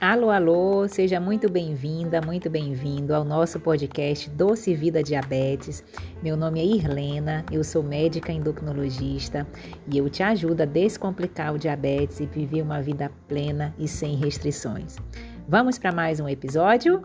Alô, alô, seja muito bem-vinda, muito bem-vindo ao nosso podcast Doce Vida Diabetes. Meu nome é Irlena, eu sou médica endocrinologista e eu te ajudo a descomplicar o diabetes e viver uma vida plena e sem restrições. Vamos para mais um episódio?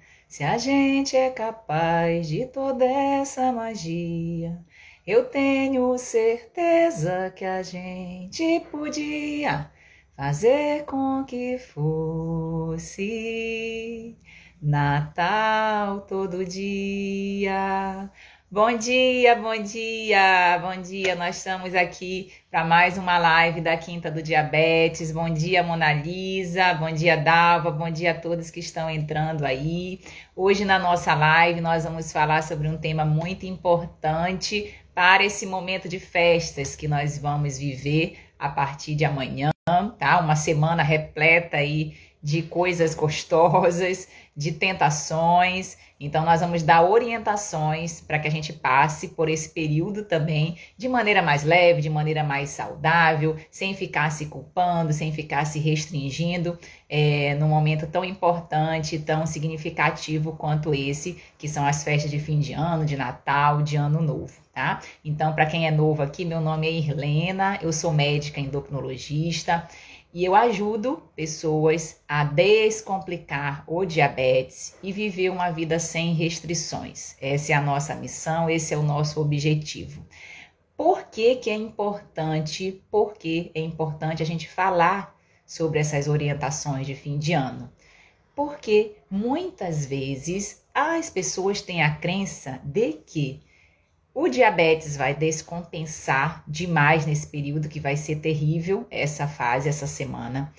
se a gente é capaz de toda essa magia, eu tenho certeza que a gente podia fazer com que fosse Natal todo dia. Bom dia, bom dia, bom dia. Nós estamos aqui para mais uma live da Quinta do Diabetes. Bom dia, Mona Lisa. Bom dia, Dalva. Bom dia a todos que estão entrando aí. Hoje na nossa live nós vamos falar sobre um tema muito importante para esse momento de festas que nós vamos viver a partir de amanhã, tá? Uma semana repleta aí de coisas gostosas, de tentações. Então, nós vamos dar orientações para que a gente passe por esse período também de maneira mais leve, de maneira mais saudável, sem ficar se culpando, sem ficar se restringindo é, num momento tão importante, tão significativo quanto esse, que são as festas de fim de ano, de Natal, de Ano Novo tá? Então, para quem é novo aqui, meu nome é Irlena, eu sou médica endocrinologista e eu ajudo pessoas a descomplicar o diabetes e viver uma vida sem restrições. Essa é a nossa missão, esse é o nosso objetivo. Por que, que é importante? Por que é importante a gente falar sobre essas orientações de fim de ano? Porque muitas vezes as pessoas têm a crença de que o diabetes vai descompensar demais nesse período, que vai ser terrível essa fase, essa semana,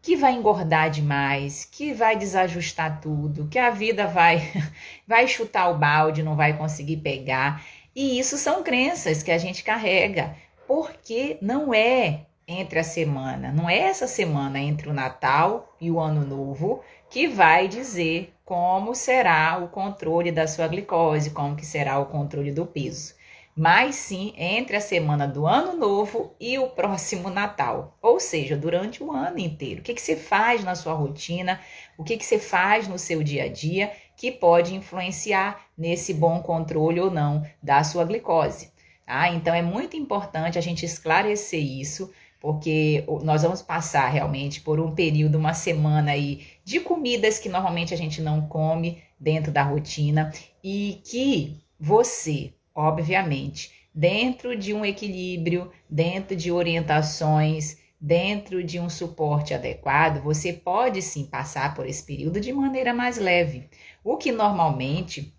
que vai engordar demais, que vai desajustar tudo, que a vida vai vai chutar o balde, não vai conseguir pegar. E isso são crenças que a gente carrega, porque não é entre a semana, não é essa semana entre o Natal e o Ano Novo que vai dizer como será o controle da sua glicose, como que será o controle do peso. Mas sim entre a semana do ano novo e o próximo Natal, ou seja, durante o ano inteiro. O que, que você faz na sua rotina, o que, que você faz no seu dia a dia que pode influenciar nesse bom controle ou não da sua glicose. Tá? Então é muito importante a gente esclarecer isso porque nós vamos passar realmente por um período, uma semana aí de comidas que normalmente a gente não come dentro da rotina e que você, obviamente, dentro de um equilíbrio, dentro de orientações, dentro de um suporte adequado, você pode sim passar por esse período de maneira mais leve. O que normalmente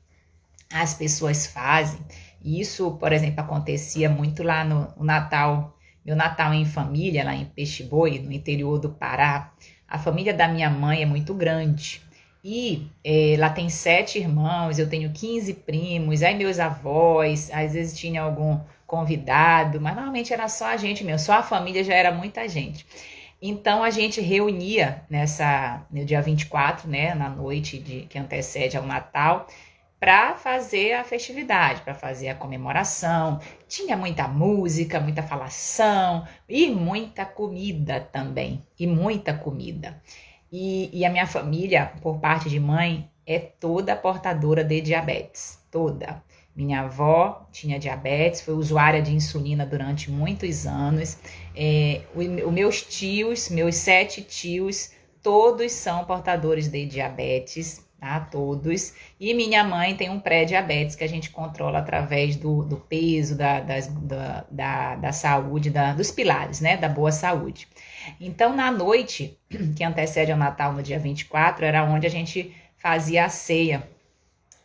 as pessoas fazem, e isso, por exemplo, acontecia muito lá no Natal meu Natal em família, lá em Peixe Boi, no interior do Pará, a família da minha mãe é muito grande. E é, lá tem sete irmãos, eu tenho 15 primos, aí meus avós, às vezes tinha algum convidado, mas normalmente era só a gente mesmo, só a família já era muita gente. Então a gente reunia nessa no dia 24, né, na noite de que antecede ao Natal, para fazer a festividade, para fazer a comemoração. Tinha muita música, muita falação e muita comida também. E muita comida. E, e a minha família, por parte de mãe, é toda portadora de diabetes. Toda. Minha avó tinha diabetes, foi usuária de insulina durante muitos anos. É, os meus tios, meus sete tios, todos são portadores de diabetes tá? Todos. E minha mãe tem um pré-diabetes que a gente controla através do, do peso, da, das, da, da, da saúde, da, dos pilares, né? Da boa saúde. Então, na noite que antecede ao Natal, no dia 24, era onde a gente fazia a ceia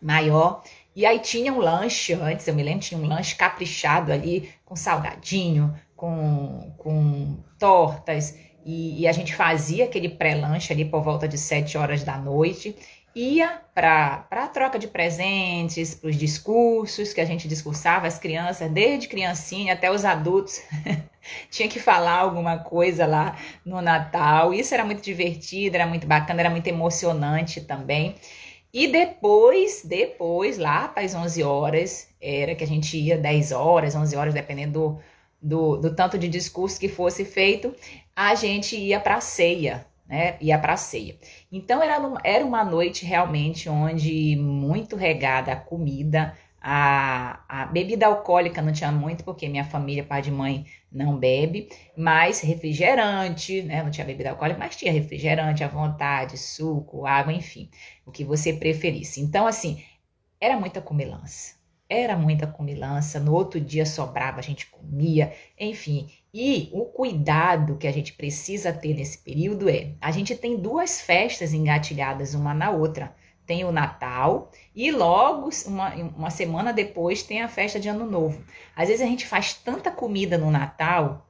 maior E aí tinha um lanche antes, eu me lembro, tinha um lanche caprichado ali, com salgadinho, com, com tortas. E, e a gente fazia aquele pré-lanche ali por volta de 7 horas da noite. Ia para a troca de presentes, para os discursos que a gente discursava, as crianças, desde criancinha até os adultos. tinha que falar alguma coisa lá no Natal. Isso era muito divertido, era muito bacana, era muito emocionante também. E depois, depois, lá para as 11 horas, era que a gente ia 10 horas, 11 horas, dependendo do, do, do tanto de discurso que fosse feito, a gente ia para a ceia, né? Ia para a ceia. Então era, era uma noite realmente onde muito regada a comida, a, a bebida alcoólica não tinha muito, porque minha família, pai de mãe, não bebe, mas refrigerante, né? Não tinha bebida alcoólica, mas tinha refrigerante à vontade, suco, água, enfim, o que você preferisse. Então, assim, era muita comilança. Era muita comilança. No outro dia sobrava, a gente comia, enfim. E o cuidado que a gente precisa ter nesse período é: a gente tem duas festas engatilhadas uma na outra tem o Natal e logo, uma, uma semana depois, tem a festa de Ano Novo. Às vezes a gente faz tanta comida no Natal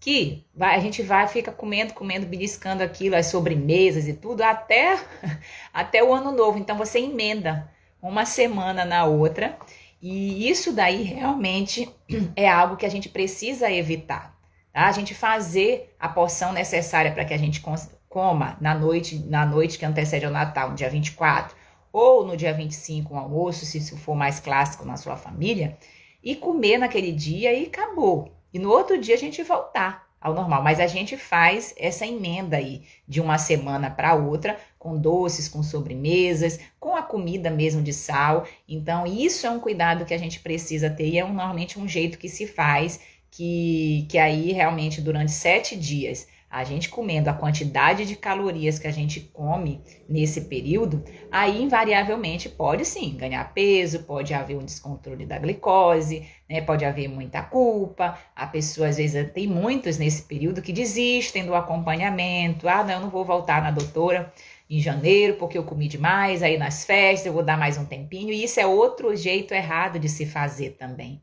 que vai, a gente vai, fica comendo, comendo, beliscando aquilo, as sobremesas e tudo, até, até o Ano Novo. Então você emenda uma semana na outra. E isso daí realmente é algo que a gente precisa evitar. Tá? A gente fazer a porção necessária para que a gente coma na noite, na noite que antecede ao Natal, no dia 24, ou no dia 25 um almoço, se isso for mais clássico na sua família, e comer naquele dia e acabou. E no outro dia a gente voltar ao normal, mas a gente faz essa emenda aí de uma semana para outra, com doces, com sobremesas, com a comida mesmo de sal. Então, isso é um cuidado que a gente precisa ter e é um, normalmente um jeito que se faz, que, que aí realmente durante sete dias a gente comendo a quantidade de calorias que a gente come nesse período, aí invariavelmente pode sim ganhar peso, pode haver um descontrole da glicose, né? Pode haver muita culpa. A pessoa às vezes tem muitos nesse período que desistem do acompanhamento. Ah, não, eu não vou voltar na doutora em janeiro porque eu comi demais, aí nas festas eu vou dar mais um tempinho, e isso é outro jeito errado de se fazer também.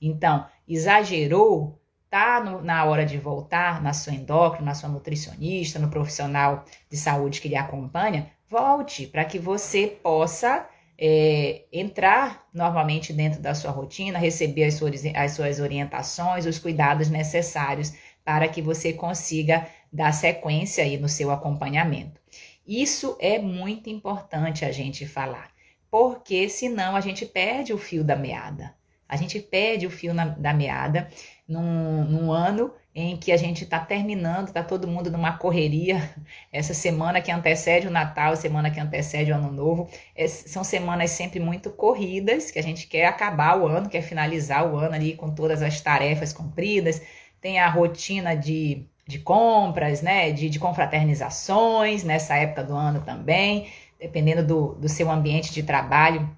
Então, exagerou, tá no, na hora de voltar na sua endócrina, na sua nutricionista, no profissional de saúde que lhe acompanha, volte para que você possa é, entrar normalmente dentro da sua rotina, receber as suas, as suas orientações, os cuidados necessários para que você consiga dar sequência aí no seu acompanhamento. Isso é muito importante a gente falar, porque senão a gente perde o fio da meada. A gente perde o fio na, da meada num, num ano em que a gente está terminando, está todo mundo numa correria. Essa semana que antecede o Natal, semana que antecede o Ano Novo, é, são semanas sempre muito corridas, que a gente quer acabar o ano, quer finalizar o ano ali com todas as tarefas cumpridas. Tem a rotina de, de compras, né, de, de confraternizações nessa época do ano também, dependendo do, do seu ambiente de trabalho.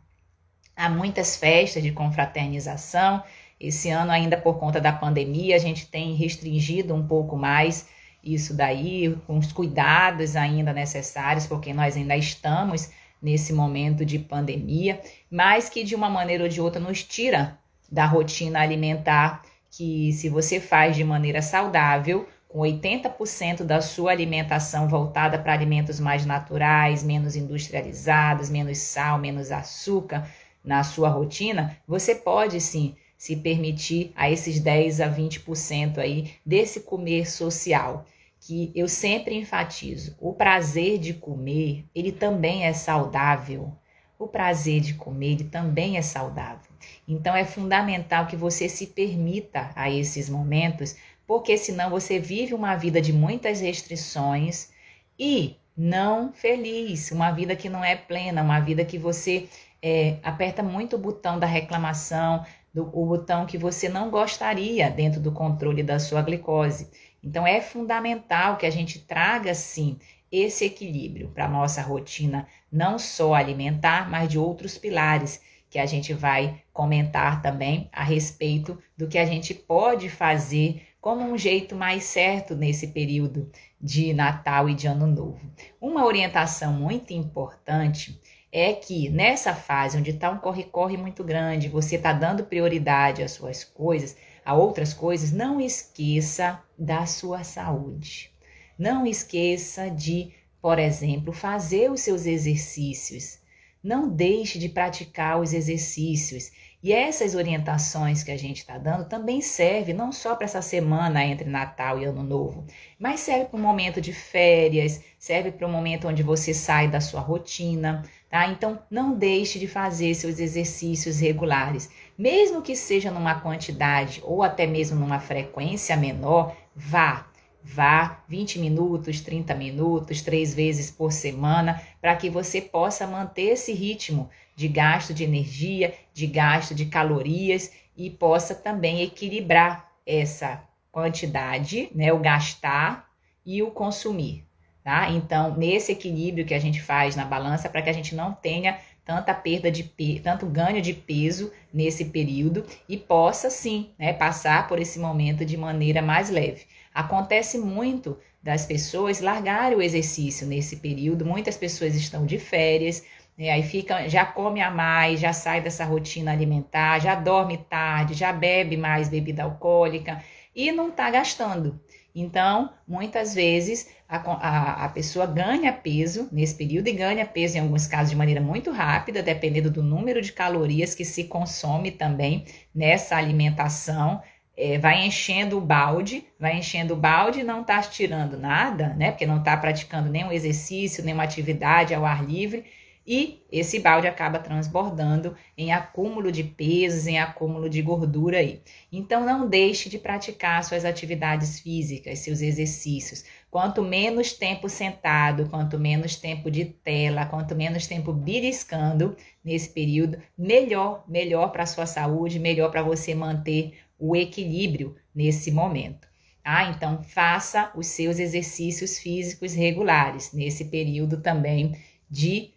Há muitas festas de confraternização. Esse ano, ainda por conta da pandemia, a gente tem restringido um pouco mais isso daí, com os cuidados ainda necessários, porque nós ainda estamos nesse momento de pandemia, mas que de uma maneira ou de outra nos tira da rotina alimentar que se você faz de maneira saudável, com 80% da sua alimentação voltada para alimentos mais naturais, menos industrializados, menos sal, menos açúcar na sua rotina, você pode sim se permitir a esses 10 a 20% aí desse comer social, que eu sempre enfatizo. O prazer de comer, ele também é saudável. O prazer de comer, ele também é saudável. Então é fundamental que você se permita a esses momentos, porque senão você vive uma vida de muitas restrições e não feliz, uma vida que não é plena, uma vida que você é, aperta muito o botão da reclamação, do, o botão que você não gostaria dentro do controle da sua glicose. Então é fundamental que a gente traga sim esse equilíbrio para a nossa rotina, não só alimentar, mas de outros pilares que a gente vai comentar também a respeito do que a gente pode fazer como um jeito mais certo nesse período de Natal e de Ano Novo. Uma orientação muito importante é que nessa fase onde está um corre-corre muito grande, você está dando prioridade às suas coisas, a outras coisas, não esqueça da sua saúde. Não esqueça de, por exemplo, fazer os seus exercícios. Não deixe de praticar os exercícios. E essas orientações que a gente está dando também serve não só para essa semana entre Natal e Ano Novo, mas serve para um momento de férias, serve para um momento onde você sai da sua rotina, tá? Então não deixe de fazer seus exercícios regulares, mesmo que seja numa quantidade ou até mesmo numa frequência menor, vá. Vá 20 minutos, 30 minutos, três vezes por semana, para que você possa manter esse ritmo de gasto de energia, de gasto de calorias e possa também equilibrar essa quantidade, né, o gastar e o consumir, tá? Então, nesse equilíbrio que a gente faz na balança para que a gente não tenha tanta perda de tanto ganho de peso nesse período e possa sim, né, passar por esse momento de maneira mais leve. Acontece muito das pessoas largarem o exercício nesse período. Muitas pessoas estão de férias, né? Aí fica, já come a mais, já sai dessa rotina alimentar, já dorme tarde, já bebe mais bebida alcoólica e não está gastando. Então, muitas vezes a, a, a, pessoa ganha peso nesse período e ganha peso, em alguns casos, de maneira muito rápida, dependendo do número de calorias que se consome também nessa alimentação. É, vai enchendo o balde, vai enchendo o balde e não está tirando nada, né? Porque não está praticando nenhum exercício, nenhuma atividade ao ar livre e esse balde acaba transbordando em acúmulo de pesos, em acúmulo de gordura aí. Então não deixe de praticar suas atividades físicas, seus exercícios. Quanto menos tempo sentado, quanto menos tempo de tela, quanto menos tempo beliscando nesse período, melhor, melhor para a sua saúde, melhor para você manter o equilíbrio nesse momento. Ah, então faça os seus exercícios físicos regulares nesse período também de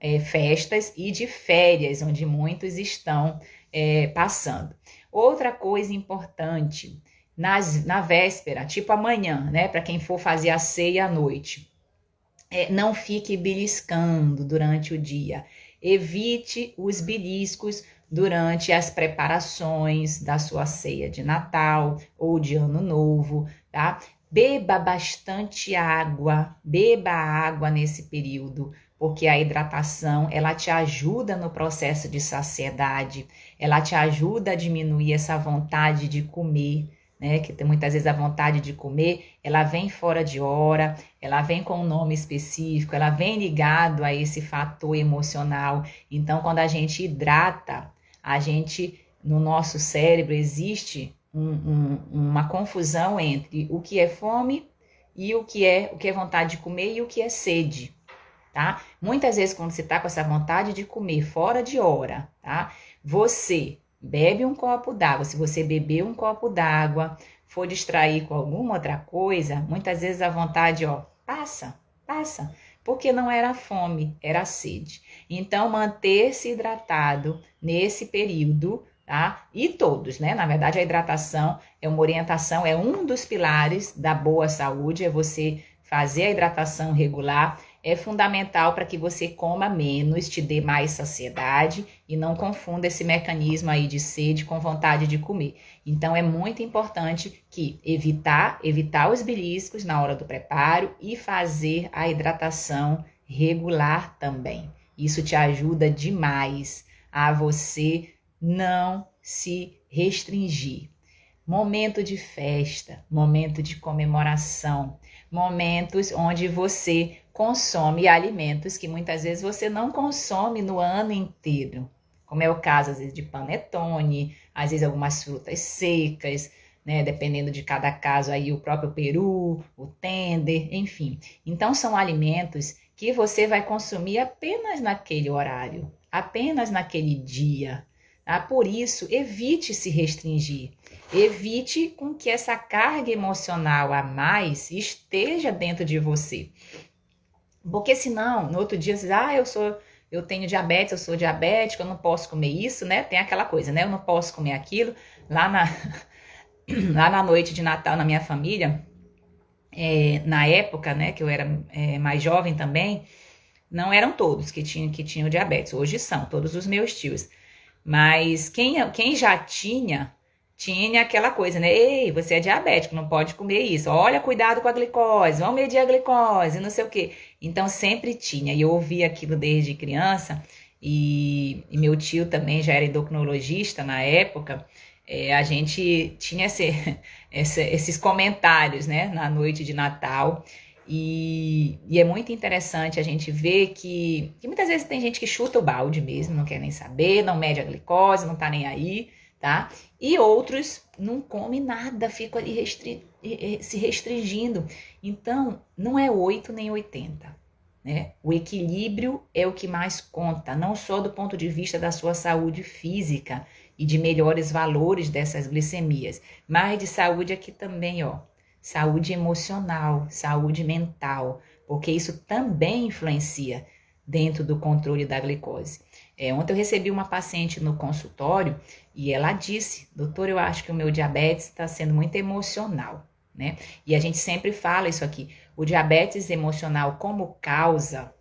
é, festas e de férias, onde muitos estão é, passando. Outra coisa importante, nas, na véspera, tipo amanhã, né, para quem for fazer a ceia à noite, é, não fique beliscando durante o dia. Evite os beliscos durante as preparações da sua ceia de Natal ou de Ano Novo, tá? Beba bastante água, beba água nesse período porque a hidratação ela te ajuda no processo de saciedade, ela te ajuda a diminuir essa vontade de comer, né? Que tem muitas vezes a vontade de comer, ela vem fora de hora, ela vem com um nome específico, ela vem ligado a esse fator emocional. Então, quando a gente hidrata, a gente no nosso cérebro existe um, um, uma confusão entre o que é fome e o que é o que é vontade de comer e o que é sede tá? Muitas vezes, quando você tá com essa vontade de comer fora de hora, tá? Você bebe um copo d'água. Se você beber um copo d'água, for distrair com alguma outra coisa, muitas vezes a vontade, ó, passa, passa. Porque não era fome, era sede. Então, manter-se hidratado nesse período tá? E todos, né? Na verdade, a hidratação é uma orientação, é um dos pilares da boa saúde, é você fazer a hidratação regular é fundamental para que você coma menos, te dê mais saciedade e não confunda esse mecanismo aí de sede com vontade de comer. Então é muito importante que evitar, evitar os beliscos na hora do preparo e fazer a hidratação regular também. Isso te ajuda demais a você não se restringir. Momento de festa, momento de comemoração, momentos onde você consome alimentos que muitas vezes você não consome no ano inteiro, como é o caso às vezes de panetone, às vezes algumas frutas secas, né, dependendo de cada caso aí o próprio peru, o tender, enfim. Então são alimentos que você vai consumir apenas naquele horário, apenas naquele dia. Tá? Por isso, evite se restringir. Evite com que essa carga emocional a mais esteja dentro de você. Porque senão, no outro dia, você diz, ah, eu sou, eu tenho diabetes, eu sou diabético, eu não posso comer isso, né? Tem aquela coisa, né? Eu não posso comer aquilo. Lá na, lá na noite de Natal, na minha família, é, na época, né, que eu era é, mais jovem também, não eram todos que tinham, que tinham diabetes, hoje são, todos os meus tios. Mas quem, quem já tinha, tinha aquela coisa, né? Ei, você é diabético, não pode comer isso. Olha, cuidado com a glicose, vamos medir a glicose, não sei o quê. Então sempre tinha, e eu ouvi aquilo desde criança, e, e meu tio também já era endocrinologista na época. É, a gente tinha esse, esse, esses comentários, né, na noite de Natal. E, e, é muito interessante a gente ver que, que, muitas vezes tem gente que chuta o balde mesmo, não quer nem saber, não mede a glicose, não tá nem aí, tá? E outros não come nada, ficam ali restri se restringindo. Então, não é 8 nem 80. Né? O equilíbrio é o que mais conta, não só do ponto de vista da sua saúde física e de melhores valores dessas glicemias, mas de saúde aqui também, ó saúde emocional, saúde mental, porque isso também influencia dentro do controle da glicose. É, ontem eu recebi uma paciente no consultório e ela disse: Doutor, eu acho que o meu diabetes está sendo muito emocional, né? E a gente sempre fala isso aqui: o diabetes emocional, como causa,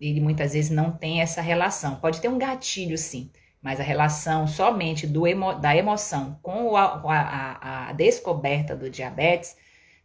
ele muitas vezes não tem essa relação. Pode ter um gatilho, sim, mas a relação somente do emo, da emoção com a, a, a descoberta do diabetes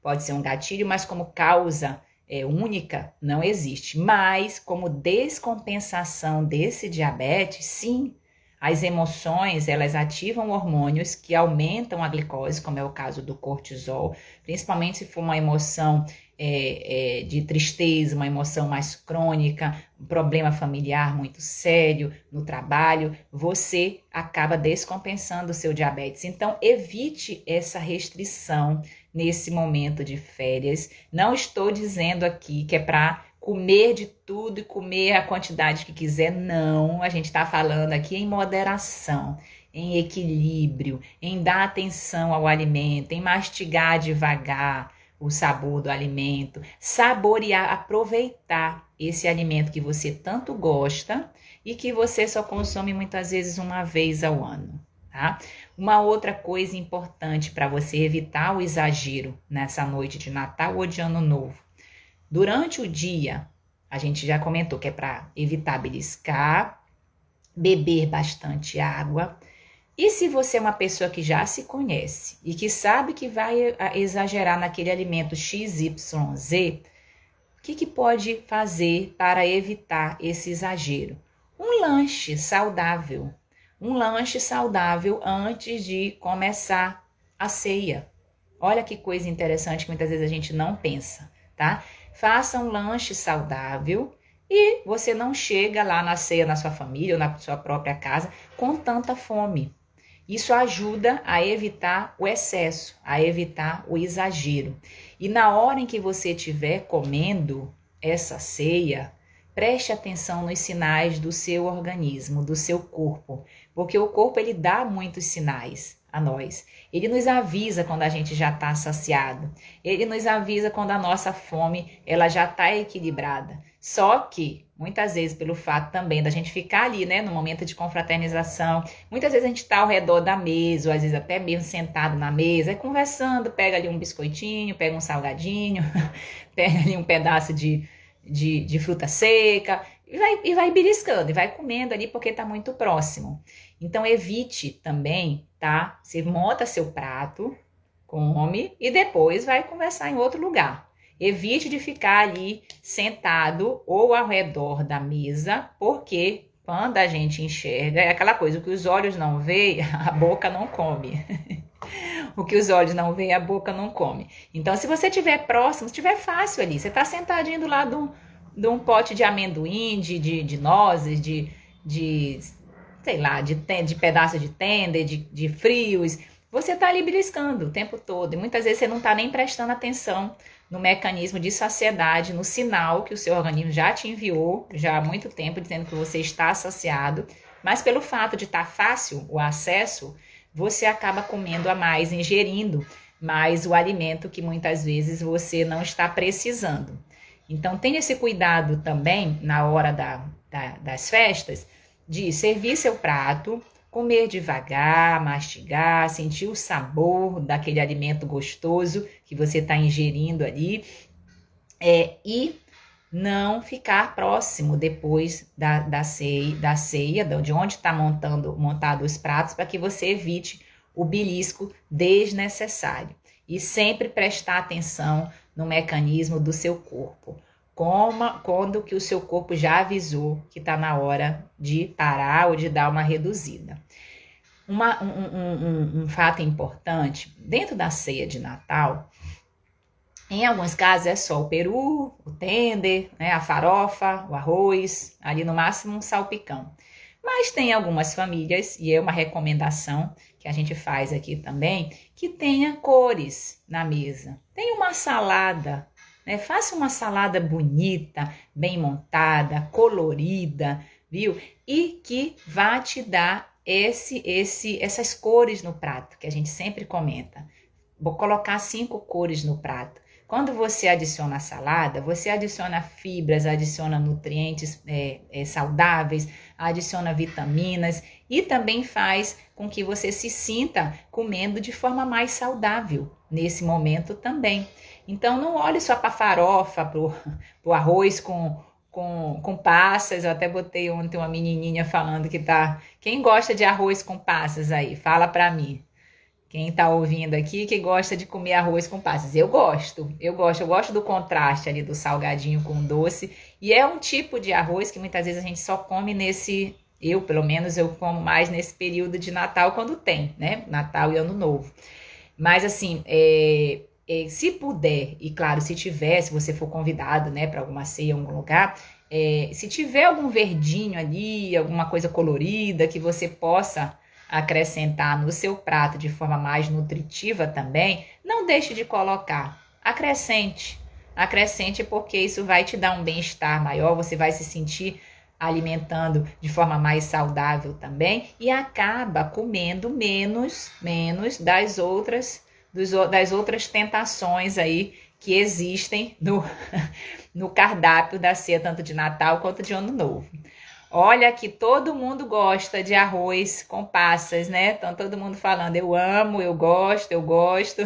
pode ser um gatilho, mas como causa é, única não existe. Mas como descompensação desse diabetes, sim, as emoções elas ativam hormônios que aumentam a glicose, como é o caso do cortisol, principalmente se for uma emoção é, é, de tristeza, uma emoção mais crônica, um problema familiar muito sério no trabalho, você acaba descompensando o seu diabetes. Então, evite essa restrição nesse momento de férias. Não estou dizendo aqui que é para comer de tudo e comer a quantidade que quiser, não. A gente está falando aqui em moderação, em equilíbrio, em dar atenção ao alimento, em mastigar devagar o sabor do alimento, saborear, aproveitar esse alimento que você tanto gosta e que você só consome muitas vezes uma vez ao ano tá? Uma outra coisa importante para você evitar o exagero nessa noite de Natal ou de Ano Novo. Durante o dia, a gente já comentou que é para evitar beliscar, beber bastante água. E se você é uma pessoa que já se conhece e que sabe que vai exagerar naquele alimento XYZ, o que, que pode fazer para evitar esse exagero? Um lanche saudável, um lanche saudável antes de começar a ceia. Olha que coisa interessante que muitas vezes a gente não pensa, tá? Faça um lanche saudável e você não chega lá na ceia na sua família ou na sua própria casa com tanta fome. Isso ajuda a evitar o excesso, a evitar o exagero. E na hora em que você estiver comendo essa ceia, preste atenção nos sinais do seu organismo, do seu corpo, porque o corpo ele dá muitos sinais a nós. Ele nos avisa quando a gente já está saciado. Ele nos avisa quando a nossa fome ela já está equilibrada. Só que muitas vezes pelo fato também da gente ficar ali, né, no momento de confraternização, muitas vezes a gente está ao redor da mesa, ou às vezes até mesmo sentado na mesa, conversando, pega ali um biscoitinho, pega um salgadinho, pega ali um pedaço de, de, de fruta seca e vai, e vai beliscando, e vai comendo ali porque está muito próximo. Então evite também, tá? Você monta seu prato, come e depois vai conversar em outro lugar. Evite de ficar ali sentado ou ao redor da mesa, porque quando a gente enxerga, é aquela coisa, o que os olhos não veem, a boca não come. o que os olhos não veem, a boca não come. Então, se você estiver próximo, estiver fácil ali, você está sentadinho do lado de um pote de amendoim, de, de, de nozes, de, de sei lá, de, de pedaço de tender, de, de frios. Você está ali beliscando o tempo todo. E muitas vezes você não está nem prestando atenção no mecanismo de saciedade, no sinal que o seu organismo já te enviou já há muito tempo, dizendo que você está saciado. Mas pelo fato de estar tá fácil o acesso, você acaba comendo a mais, ingerindo mais o alimento que muitas vezes você não está precisando. Então, tenha esse cuidado também na hora da, da, das festas de servir seu prato, comer devagar, mastigar, sentir o sabor daquele alimento gostoso que você está ingerindo ali. É, e não ficar próximo depois da, da, ceia, da ceia, de onde está montando montado os pratos, para que você evite o belisco desnecessário. E sempre prestar atenção no mecanismo do seu corpo. Como, quando que o seu corpo já avisou que está na hora de parar ou de dar uma reduzida. Uma, um, um, um, um fato importante, dentro da ceia de Natal, em alguns casos é só o peru, o tender, né, a farofa, o arroz, ali no máximo um salpicão. Mas tem algumas famílias, e é uma recomendação que a gente faz aqui também, que tenha cores na mesa. Tem uma salada, né? Faça uma salada bonita, bem montada, colorida, viu? E que vá te dar esse, esse, essas cores no prato, que a gente sempre comenta. Vou colocar cinco cores no prato. Quando você adiciona a salada, você adiciona fibras, adiciona nutrientes é, é, saudáveis, adiciona vitaminas e também faz com que você se sinta comendo de forma mais saudável nesse momento também. Então, não olhe só para farofa, para o arroz com, com, com passas. Eu até botei ontem uma menininha falando que tá. Quem gosta de arroz com passas aí? Fala para mim. Quem está ouvindo aqui que gosta de comer arroz com passas. Eu gosto, eu gosto, eu gosto do contraste ali do salgadinho com doce. E é um tipo de arroz que muitas vezes a gente só come nesse. Eu, pelo menos, eu como mais nesse período de Natal quando tem, né? Natal e Ano Novo. Mas assim, é, é, se puder, e claro, se tiver, se você for convidado, né, para alguma ceia algum lugar, é, se tiver algum verdinho ali, alguma coisa colorida que você possa acrescentar no seu prato de forma mais nutritiva também, não deixe de colocar. Acrescente. Acrescente porque isso vai te dar um bem-estar maior, você vai se sentir alimentando de forma mais saudável também e acaba comendo menos, menos das outras dos, das outras tentações aí que existem no, no cardápio da ceia, tanto de Natal quanto de Ano Novo. Olha que todo mundo gosta de arroz com passas, né? Então todo mundo falando, eu amo, eu gosto, eu gosto.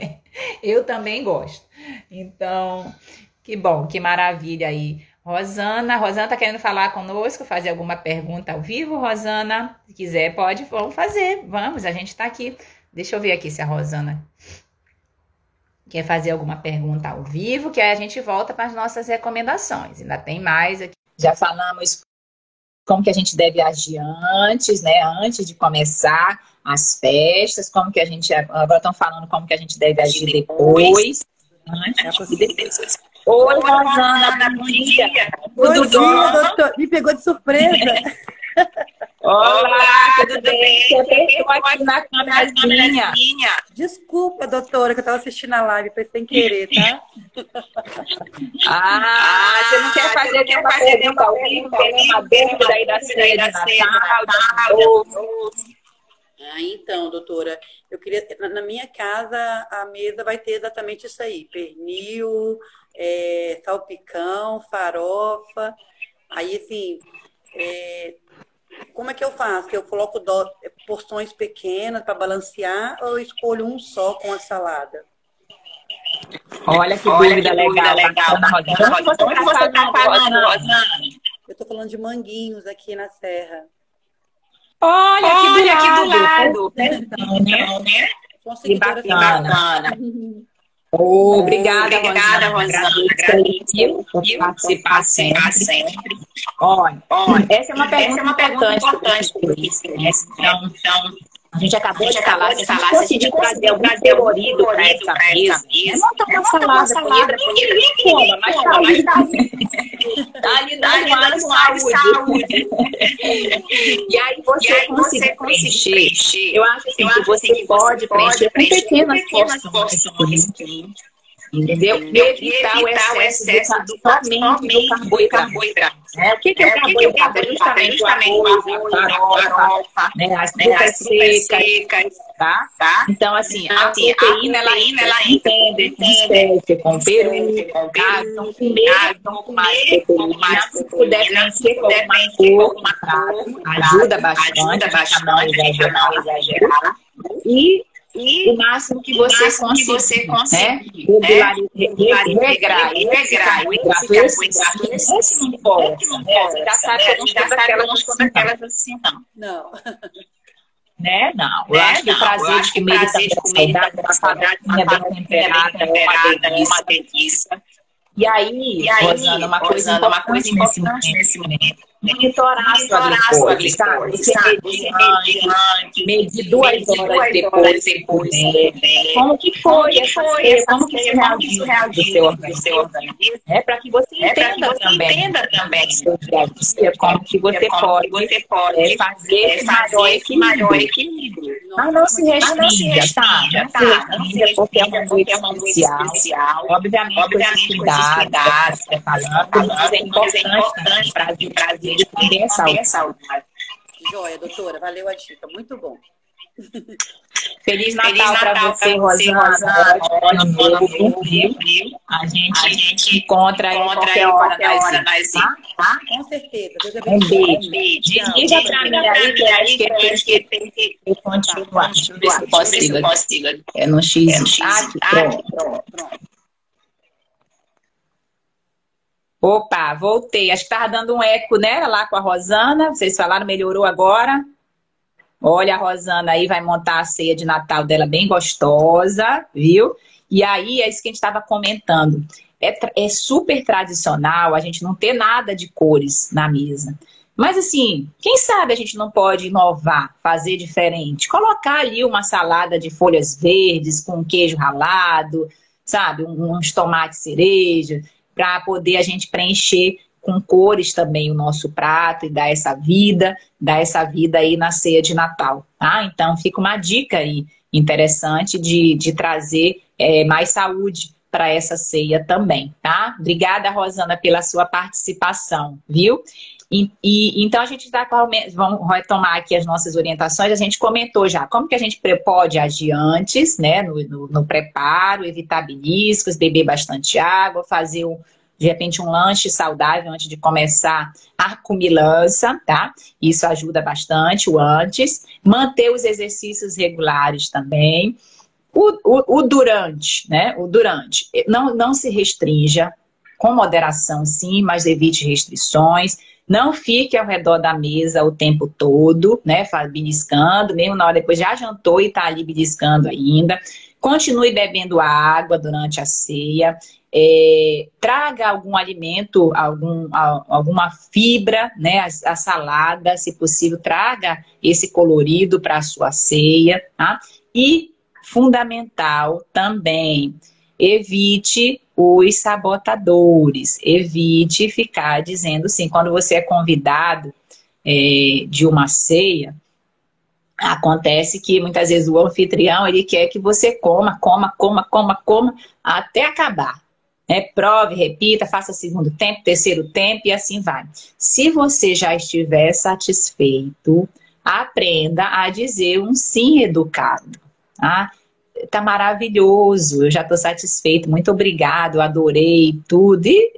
eu também gosto. Então, que bom, que maravilha aí. Rosana, Rosana tá querendo falar conosco, fazer alguma pergunta ao vivo, Rosana? Se quiser, pode, vamos fazer. Vamos, a gente tá aqui. Deixa eu ver aqui se a Rosana quer fazer alguma pergunta ao vivo, que aí a gente volta para as nossas recomendações. Ainda tem mais aqui. Já falamos como que a gente deve agir antes, né? Antes de começar as festas, como que a gente. Agora estão falando como que a gente deve agir depois. Antes e depois. Oi, Rosana, bom dia. Bom dia, doutor. Me pegou de surpresa. Olá, tudo bem? Estou aqui na câmerazinha. Desculpa, doutora, que eu estava assistindo a live, foi sem querer, tá? ah, você não quer fazer nenhuma pergunta ao vivo, uma dúvida aí da ceia de Natal, ah, então, doutora, eu queria. Na minha casa, a mesa vai ter exatamente isso aí: pernil, é, salpicão, farofa. Aí, assim, é, como é que eu faço? Eu coloco do, porções pequenas para balancear ou eu escolho um só com a salada? Olha que Olha dúvida, que legal, legal. Bacana, Onde você está falando, Rosana? Eu estou falando de manguinhos aqui na serra. Olha, Olha aqui do lado. Aqui do lado. Então, né? Que bacana. obrigada, obrigada, Rosana. Por participar sempre. Olha, Olha, essa é uma pergunta, essa é uma pergunta importante, importante né? Então, então a gente acabou de falar, de falar, se gente trazer algum colorido para essa mesa, não tá uma salada, bonita, ninguém coma, mas tá ali, tá ali. Dando saúde. E aí você consegue preencher, eu acho que você pode preencher com pequenas porções, Entendeu? Evitar, evitar o excesso do, somente do carboidrato. É, o que, que é o é, carboidrato? É justamente, o arroz, a farofa, né, as frutas secas, tá? tá? Então, assim, então, a assim, proteína, ela, ela entende, entende com peru, com tá? Então, comer pouco mais proteína, se puder preencher com uma cor, ajuda bastante, ajuda bastante, a não exagerar. E e o máximo que você máximo conseguir, que você conseguir, né? Regrar, regrar, regrar, esse não pode, Você já sabe que eu não estou daquelas assim, não. Não. Né? Não. Eu acho que o prazer de comer, prazer de comer, da saudade, uma bem temperada, é uma delícia. E aí, e aí Rosana, uma coisa Rosana, uma coisa importante nesse momento. Monitorar, monitorar a sua glicose, sabe? Você medir antes, medir duas horas depois, depois como que foi, como, foi essa como que isso reagiu do seu organismo, é para que você é entenda que também, entenda também. Como que você pode, você pode é, fazer esse maior equilíbrio. Mas não se restrinja, tá? Não se restrinja porque é uma coisa especial. Obviamente, obviamente com esses cuidados, você falando, mas é importante para o Brasil de manter a saúde. Joia, doutora, valeu a dica, muito bom. Feliz Natal, Natal para você, Rosana. Ano novo? A gente, a gente encontra, encontra aí qualquer hora nas tá? tá? Com certeza. Um beijo. Diga para mim aí que acho que tem que, tem que continuar. Deixa eu ver se eu consigo. É no X. Ah, pronto. pronto. Opa, voltei. Acho que estava dando um eco, né? Lá com a Rosana. Vocês falaram, melhorou agora? Olha, a Rosana aí vai montar a ceia de Natal dela bem gostosa, viu? E aí, é isso que a gente estava comentando. É, é super tradicional a gente não ter nada de cores na mesa. Mas assim, quem sabe a gente não pode inovar, fazer diferente? Colocar ali uma salada de folhas verdes com queijo ralado, sabe? Uns tomates cereja, para poder a gente preencher com cores também o nosso prato e dar essa vida, dar essa vida aí na ceia de Natal, tá? Então fica uma dica aí interessante de, de trazer é, mais saúde para essa ceia também, tá? Obrigada, Rosana, pela sua participação, viu? E, e, então a gente está vamos retomar aqui as nossas orientações. A gente comentou já como que a gente pode agir antes, né? No, no, no preparo, evitar beliscos, beber bastante água, fazer de repente um lanche saudável antes de começar a comilança, tá? Isso ajuda bastante o antes. Manter os exercícios regulares também. O, o, o durante, né? O durante. Não, não se restrinja, com moderação sim, mas evite restrições. Não fique ao redor da mesa o tempo todo, né? Beliscando, mesmo na hora depois já jantou e tá ali beliscando ainda. Continue bebendo água durante a ceia é, traga algum alimento, algum, alguma fibra, né? A, a, salada, se possível, traga esse colorido para a sua ceia, tá? E fundamental também, evite os sabotadores, evite ficar dizendo sim, quando você é convidado é, de uma ceia, Acontece que muitas vezes o anfitrião ele quer que você coma, coma, coma, coma, coma até acabar. Né? Prove, repita, faça segundo tempo, terceiro tempo e assim vai. Se você já estiver satisfeito, aprenda a dizer um sim educado. Tá? Tá maravilhoso, eu já estou satisfeito, muito obrigado, adorei tudo, e,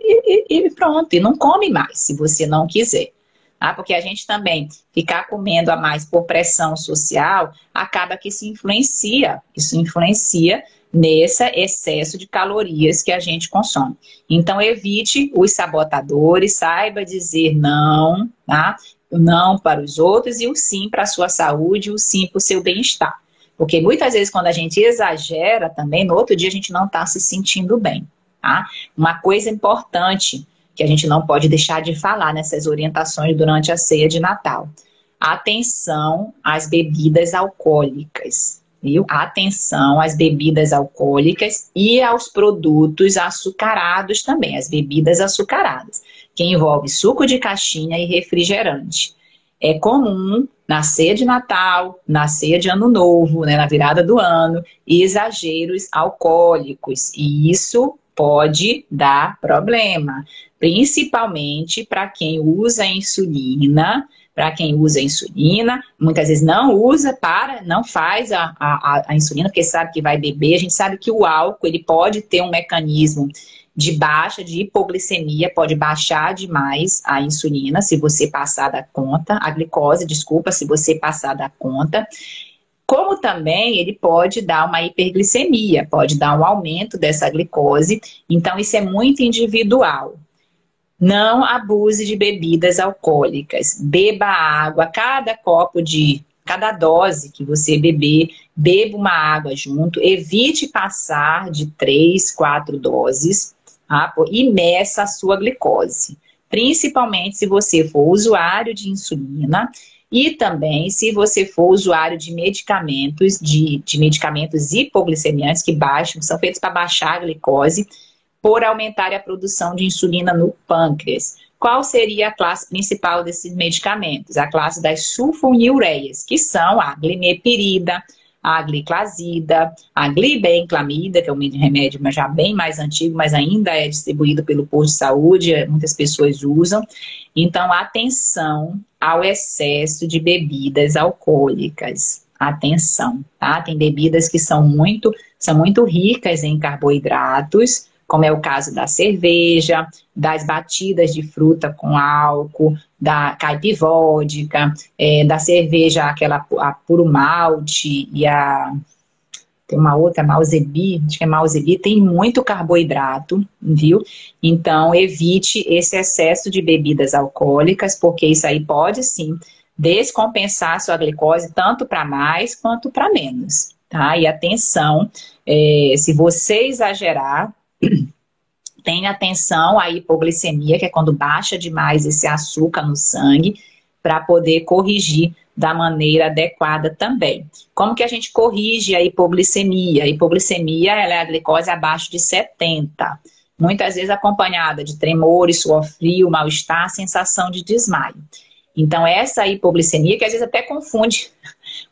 e, e, pronto, e não come mais se você não quiser. Tá? Porque a gente também ficar comendo a mais por pressão social acaba que se influencia, isso influencia nesse excesso de calorias que a gente consome. Então, evite os sabotadores, saiba dizer não, tá? Não para os outros e o sim para a sua saúde, o sim para o seu bem-estar. Porque muitas vezes, quando a gente exagera também, no outro dia a gente não está se sentindo bem. Tá? Uma coisa importante que a gente não pode deixar de falar nessas orientações durante a ceia de Natal. Atenção às bebidas alcoólicas viu? Atenção às bebidas alcoólicas e aos produtos açucarados também, as bebidas açucaradas, que envolve suco de caixinha e refrigerante. É comum na ceia de Natal, na ceia de Ano Novo, né, na virada do ano, exageros alcoólicos. E isso pode dar problema, principalmente para quem usa insulina para quem usa insulina, muitas vezes não usa para, não faz a, a, a, insulina, porque sabe que vai beber. A gente sabe que o álcool ele pode ter um mecanismo de baixa, de hipoglicemia, pode baixar demais a insulina se você passar da conta, a glicose, desculpa, se você passar da conta. como também ele pode dar uma hiperglicemia, pode dar um aumento dessa glicose. Então, isso é muito individual. Não abuse de bebidas alcoólicas. Beba água, cada copo de cada dose que você beber, beba uma água junto, evite passar de três, quatro doses tá? e meça a sua glicose. Principalmente se você for usuário de insulina e também se você for usuário de medicamentos, de, de medicamentos hipoglicemiantes que baixam, são feitos para baixar a glicose, por aumentar a produção de insulina no pâncreas. Qual seria a classe principal desses medicamentos? A classe das sulfonilureias, que são a glimepirida, a gliclazida, a glibenclamida, que é um remédio já bem mais antigo, mas ainda é distribuído pelo posto de saúde, muitas pessoas usam. Então, atenção ao excesso de bebidas alcoólicas. Atenção, tá? Tem bebidas que são muito, são muito ricas em carboidratos, como é o caso da cerveja, das batidas de fruta com álcool, da caipivódica, é, da cerveja, aquela a puro malte e a tem uma outra, Malzebi, acho que é Malzebi, tem muito carboidrato, viu? Então, evite esse excesso de bebidas alcoólicas, porque isso aí pode sim descompensar sua glicose tanto para mais quanto para menos, tá? E atenção, é, se você exagerar, tenha atenção à hipoglicemia, que é quando baixa demais esse açúcar no sangue, para poder corrigir da maneira adequada também. Como que a gente corrige a hipoglicemia? A hipoglicemia ela é a glicose abaixo de 70, muitas vezes acompanhada de tremores, suor frio, mal-estar, sensação de desmaio. Então, essa hipoglicemia, que às vezes até confunde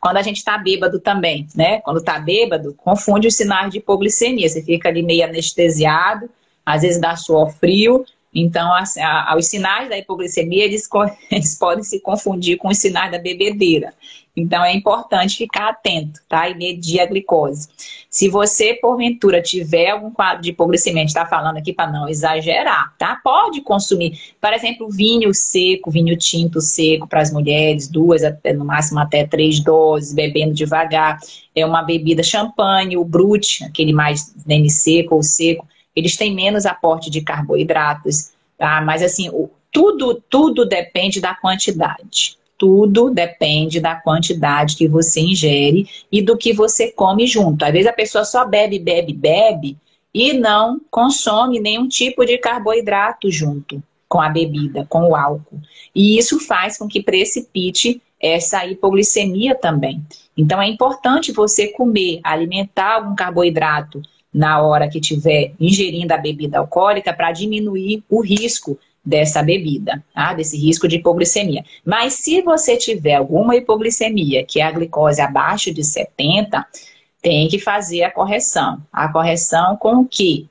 quando a gente está bêbado também, né? Quando está bêbado, confunde os sinais de hipoglicemia. Você fica ali meio anestesiado, às vezes dá suor frio. Então, a, a, os sinais da hipoglicemia, eles, eles podem se confundir com os sinais da bebedeira. Então é importante ficar atento, tá? E medir a glicose. Se você, porventura, tiver algum quadro de hipoglicemia, está falando aqui para não exagerar, tá? Pode consumir, por exemplo, vinho seco, vinho tinto seco para as mulheres, duas, até, no máximo até três doses, bebendo devagar. É uma bebida champanhe, o brute, aquele mais nem seco ou seco, eles têm menos aporte de carboidratos, tá? Mas assim, o, tudo, tudo depende da quantidade tudo depende da quantidade que você ingere e do que você come junto. Às vezes a pessoa só bebe, bebe, bebe e não consome nenhum tipo de carboidrato junto com a bebida, com o álcool. E isso faz com que precipite essa hipoglicemia também. Então é importante você comer, alimentar algum carboidrato na hora que estiver ingerindo a bebida alcoólica para diminuir o risco dessa bebida, tá? desse risco de hipoglicemia. Mas se você tiver alguma hipoglicemia, que é a glicose abaixo de 70, tem que fazer a correção. A correção com o quê?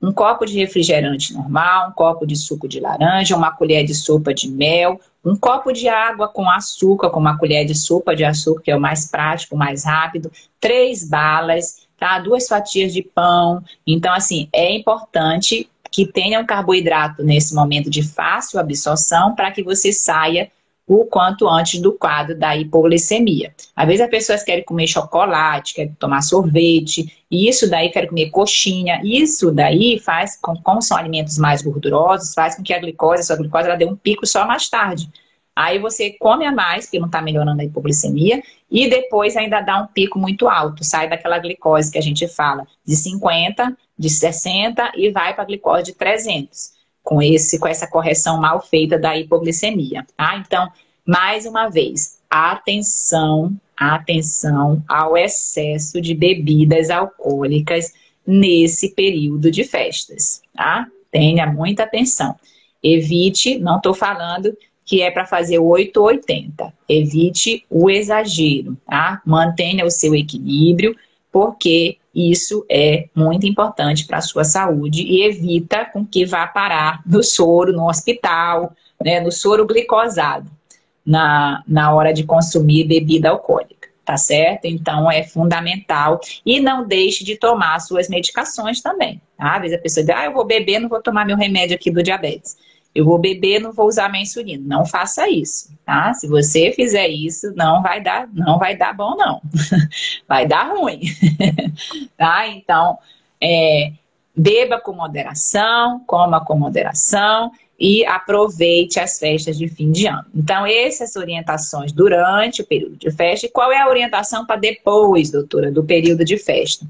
Um copo de refrigerante normal, um copo de suco de laranja, uma colher de sopa de mel, um copo de água com açúcar, com uma colher de sopa de açúcar, que é o mais prático, mais rápido, três balas, tá? Duas fatias de pão. Então, assim, é importante que tenha um carboidrato nesse momento de fácil absorção para que você saia o quanto antes do quadro da hipoglicemia. Às vezes as pessoas querem comer chocolate, querem tomar sorvete, e isso daí querem comer coxinha. Isso daí faz, como são alimentos mais gordurosos, faz com que a glicose, a sua glicose, ela dê um pico só mais tarde. Aí você come a mais, porque não está melhorando a hipoglicemia, e depois ainda dá um pico muito alto, sai daquela glicose que a gente fala de 50, de 60 e vai para a glicose de 300, com, esse, com essa correção mal feita da hipoglicemia. Tá? Então, mais uma vez, atenção, atenção ao excesso de bebidas alcoólicas nesse período de festas, tá? Tenha muita atenção. Evite, não estou falando que é para fazer 8 ou 80. Evite o exagero, tá? Mantenha o seu equilíbrio, porque isso é muito importante para a sua saúde e evita com que vá parar no soro, no hospital, né, no soro glicosado, na, na hora de consumir bebida alcoólica, tá certo? Então é fundamental. E não deixe de tomar suas medicações também. Tá? Às vezes a pessoa diz, ah, eu vou beber, não vou tomar meu remédio aqui do diabetes. Eu vou beber, não vou usar minha insulina. Não faça isso, tá? Se você fizer isso, não vai dar, não vai dar bom, não. vai dar ruim, tá? Então, é, beba com moderação, coma com moderação e aproveite as festas de fim de ano. Então, essas orientações durante o período de festa. E qual é a orientação para depois, doutora, do período de festa?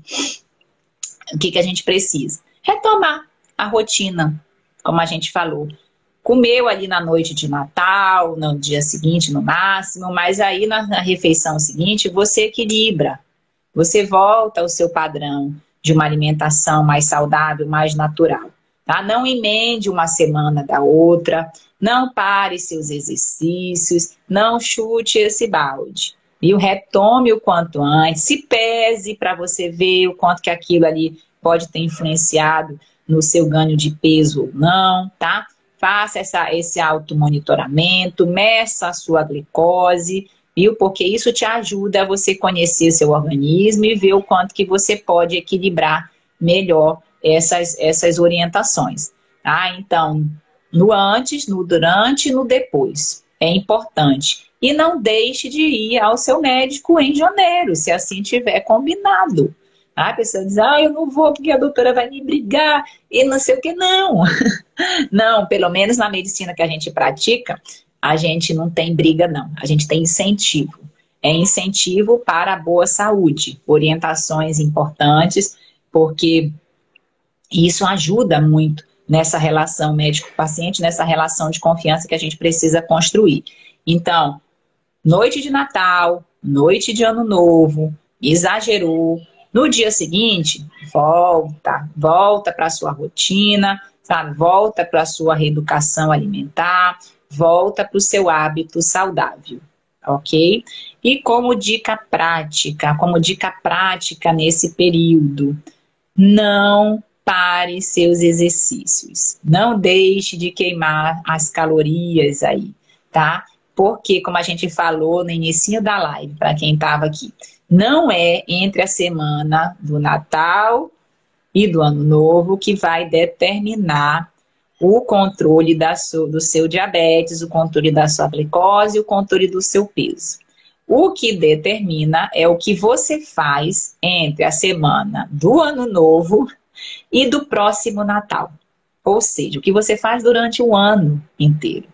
O que, que a gente precisa? Retomar a rotina, como a gente falou. Comeu ali na noite de Natal, no dia seguinte, no máximo, mas aí na, na refeição seguinte você equilibra. Você volta ao seu padrão de uma alimentação mais saudável, mais natural. Tá? Não emende uma semana da outra, não pare seus exercícios, não chute esse balde. E retome o quanto antes, se pese para você ver o quanto que aquilo ali pode ter influenciado no seu ganho de peso ou não, tá? Faça essa, esse automonitoramento, meça a sua glicose, viu? Porque isso te ajuda a você conhecer seu organismo e ver o quanto que você pode equilibrar melhor essas, essas orientações. Tá? Então, no antes, no durante e no depois. É importante. E não deixe de ir ao seu médico em janeiro, se assim tiver combinado. A pessoa diz, ah, eu não vou porque a doutora vai me brigar e não sei o que. Não, não, pelo menos na medicina que a gente pratica, a gente não tem briga, não. A gente tem incentivo. É incentivo para a boa saúde, orientações importantes, porque isso ajuda muito nessa relação médico-paciente, nessa relação de confiança que a gente precisa construir. Então, noite de Natal, noite de Ano Novo, exagerou. No dia seguinte, volta, volta para a sua rotina, sabe? Volta para a sua reeducação alimentar, volta para o seu hábito saudável, ok? E como dica prática, como dica prática nesse período, não pare seus exercícios. Não deixe de queimar as calorias aí, tá? Porque, como a gente falou no início da live, para quem estava aqui, não é entre a semana do Natal e do Ano Novo que vai determinar o controle sua, do seu diabetes, o controle da sua glicose, o controle do seu peso. O que determina é o que você faz entre a semana do Ano Novo e do próximo Natal. Ou seja, o que você faz durante o ano inteiro.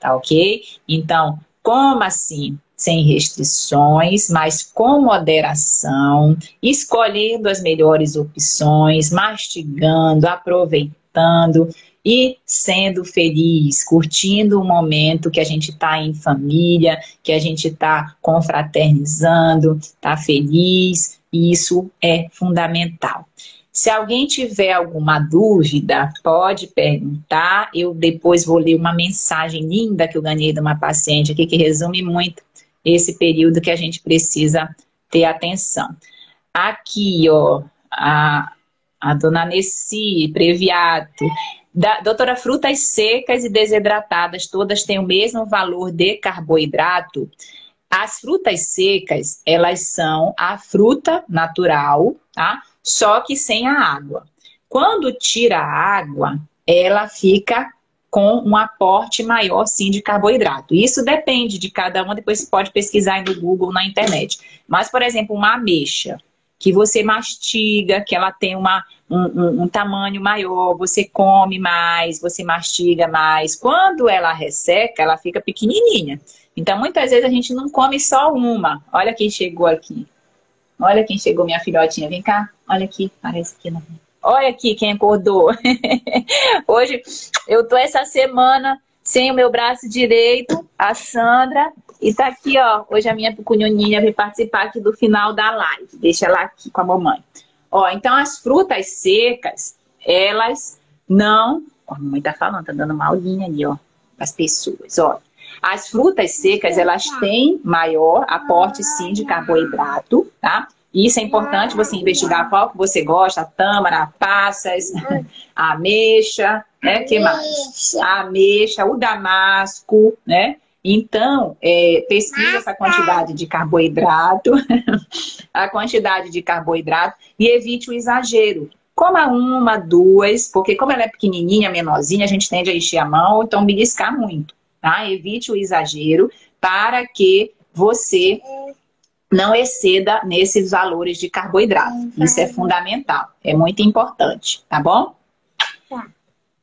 Tá ok? Então, como assim? Sem restrições, mas com moderação, escolhendo as melhores opções, mastigando, aproveitando e sendo feliz, curtindo o momento que a gente está em família, que a gente está confraternizando, está feliz, e isso é fundamental. Se alguém tiver alguma dúvida, pode perguntar. Eu depois vou ler uma mensagem linda que eu ganhei de uma paciente aqui que resume muito esse período que a gente precisa ter atenção. Aqui, ó, a, a dona Nessi Previato. Da, doutora, frutas secas e desidratadas, todas têm o mesmo valor de carboidrato? As frutas secas, elas são a fruta natural, tá? só que sem a água. Quando tira a água, ela fica com um aporte maior, sim, de carboidrato. Isso depende de cada uma, depois você pode pesquisar aí no Google, na internet. Mas, por exemplo, uma ameixa, que você mastiga, que ela tem uma, um, um, um, tamanho maior, você come mais, você mastiga mais. Quando ela resseca, ela fica pequenininha. Então, muitas vezes a gente não come só uma. Olha quem chegou aqui. Olha quem chegou, minha filhotinha. Vem cá. Olha aqui. Parece que não. Olha aqui quem acordou. Hoje eu tô essa semana sem o meu braço direito, a Sandra. E tá aqui, ó. Hoje a minha pequenininha veio participar aqui do final da live. Deixa ela aqui com a mamãe. Ó, então as frutas secas, elas não. Ó, a mamãe tá falando, tá dando uma aulinha ali, ó, as pessoas. Ó, as frutas secas, elas têm maior aporte, sim, de carboidrato, tá? Isso é importante você investigar qual que você gosta, a tâmara, passas, a ameixa, né? que mais? A ameixa, o damasco, né? Então, é, pesquisa essa quantidade de carboidrato, a quantidade de carboidrato e evite o exagero. coma uma, duas, porque como ela é pequenininha, menorzinha, a gente tende a encher a mão, então beliscar muito, tá? Evite o exagero para que você não exceda nesses valores de carboidrato. Isso é fundamental, é muito importante, tá bom?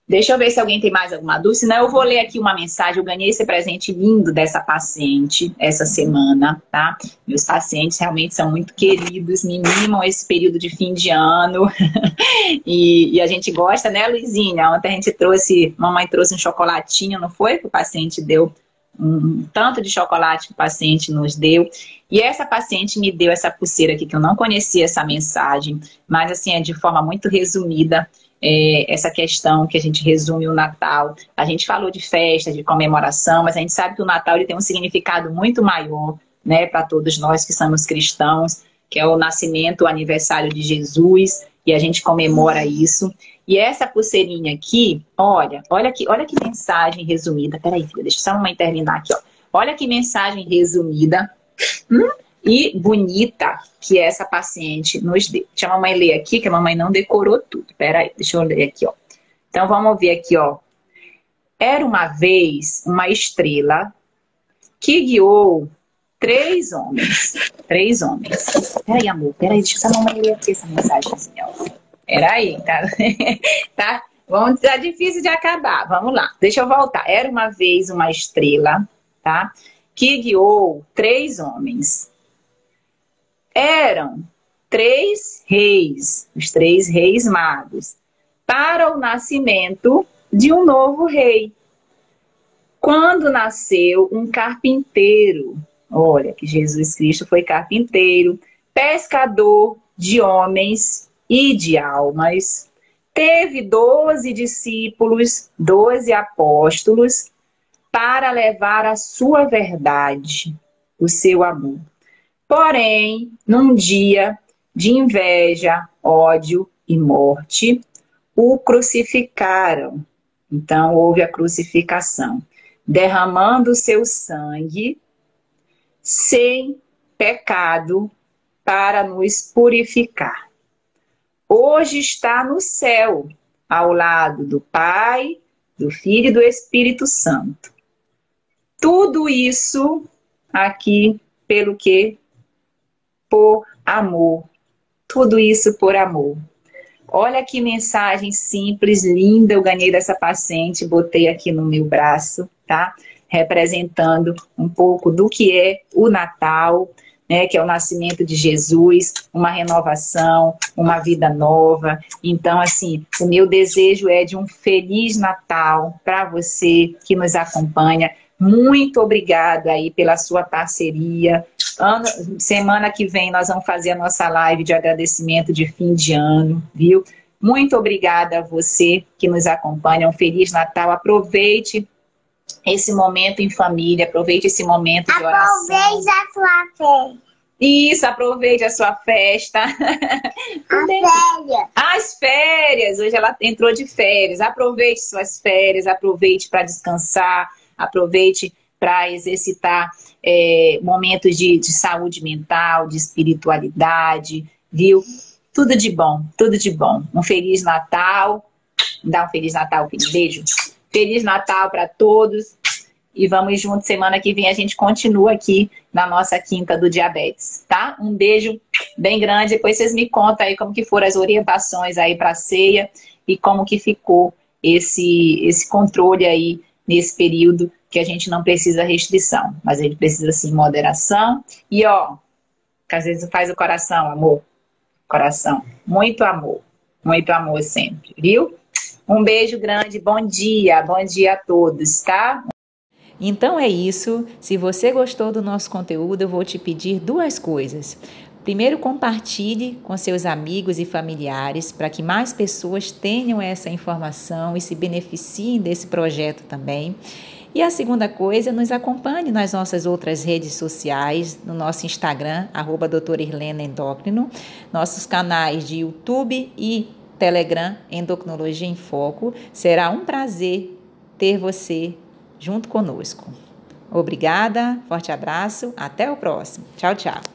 Deixa eu ver se alguém tem mais alguma dúvida. Senão eu vou ler aqui uma mensagem. Eu ganhei esse presente lindo dessa paciente essa semana, tá? Meus pacientes realmente são muito queridos, me mimam esse período de fim de ano. e, e, a gente gosta, né, Luizinha? Ontem a gente trouxe, mamãe trouxe um chocolatinho, não foi? Que o paciente deu um tanto de chocolate que o paciente nos deu. E essa paciente me deu essa pulseira aqui, que eu não conhecia essa mensagem, mas assim, é de forma muito resumida é, essa questão que a gente resume o Natal. A gente falou de festa, de comemoração, mas a gente sabe que o Natal ele tem um significado muito maior, né, para todos nós que somos cristãos, que é o nascimento, o aniversário de Jesus, e a gente comemora isso. E essa pulseirinha aqui, olha, olha que, olha que mensagem resumida. Peraí, filha, deixa só uma terminar aqui, ó. Olha que mensagem resumida. Hum? e bonita que essa paciente nos deu. Deixa a mamãe ler aqui, que a mamãe não decorou tudo. Pera aí, deixa eu ler aqui, ó. Então vamos ver aqui, ó. Era uma vez uma estrela que guiou três homens. Três homens. Peraí, amor, peraí, deixa a mamãe ler aqui essa mensagenzinha, ó. Peraí, tá? tá? Vamos, tá difícil de acabar. Vamos lá. Deixa eu voltar. Era uma vez uma estrela, tá? Que guiou três homens eram três reis, os três reis magos, para o nascimento de um novo rei. Quando nasceu um carpinteiro, olha que Jesus Cristo foi carpinteiro, pescador de homens e de almas, teve doze discípulos, doze apóstolos, para levar a sua verdade, o seu amor. Porém, num dia de inveja, ódio e morte, o crucificaram. Então, houve a crucificação, derramando seu sangue sem pecado para nos purificar. Hoje está no céu, ao lado do Pai, do Filho e do Espírito Santo. Tudo isso aqui pelo que por amor. Tudo isso por amor. Olha que mensagem simples, linda, eu ganhei dessa paciente, botei aqui no meu braço, tá? Representando um pouco do que é o Natal, né, que é o nascimento de Jesus, uma renovação, uma vida nova. Então, assim, o meu desejo é de um feliz Natal para você que nos acompanha. Muito obrigada aí pela sua parceria. Ano, semana que vem nós vamos fazer a nossa live de agradecimento de fim de ano, viu? Muito obrigada a você que nos acompanha. Um Feliz Natal. Aproveite esse momento em família, aproveite esse momento de oração. Aproveite a sua festa. Isso, aproveite a sua festa. As férias. As férias. Hoje ela entrou de férias. Aproveite suas férias, aproveite para descansar aproveite para exercitar é, momentos de, de saúde mental, de espiritualidade, viu? Tudo de bom, tudo de bom. Um Feliz Natal. Dá um Feliz Natal, filho. Beijo. Feliz Natal para todos. E vamos juntos. Semana que vem a gente continua aqui na nossa quinta do diabetes, tá? Um beijo bem grande. Depois vocês me contam aí como que foram as orientações aí para ceia e como que ficou esse, esse controle aí nesse período que a gente não precisa restrição, mas a gente precisa sim moderação. E ó, que às vezes faz o coração, amor. Coração. Muito amor. Muito amor sempre, viu? Um beijo grande, bom dia, bom dia a todos, tá? Então é isso. Se você gostou do nosso conteúdo, eu vou te pedir duas coisas. Primeiro, compartilhe com seus amigos e familiares para que mais pessoas tenham essa informação e se beneficiem desse projeto também. E a segunda coisa, nos acompanhe nas nossas outras redes sociais, no nosso Instagram, arroba doutora Endócrino, nossos canais de YouTube e Telegram Endocrinologia em Foco. Será um prazer ter você junto conosco. Obrigada, forte abraço, até o próximo. Tchau, tchau.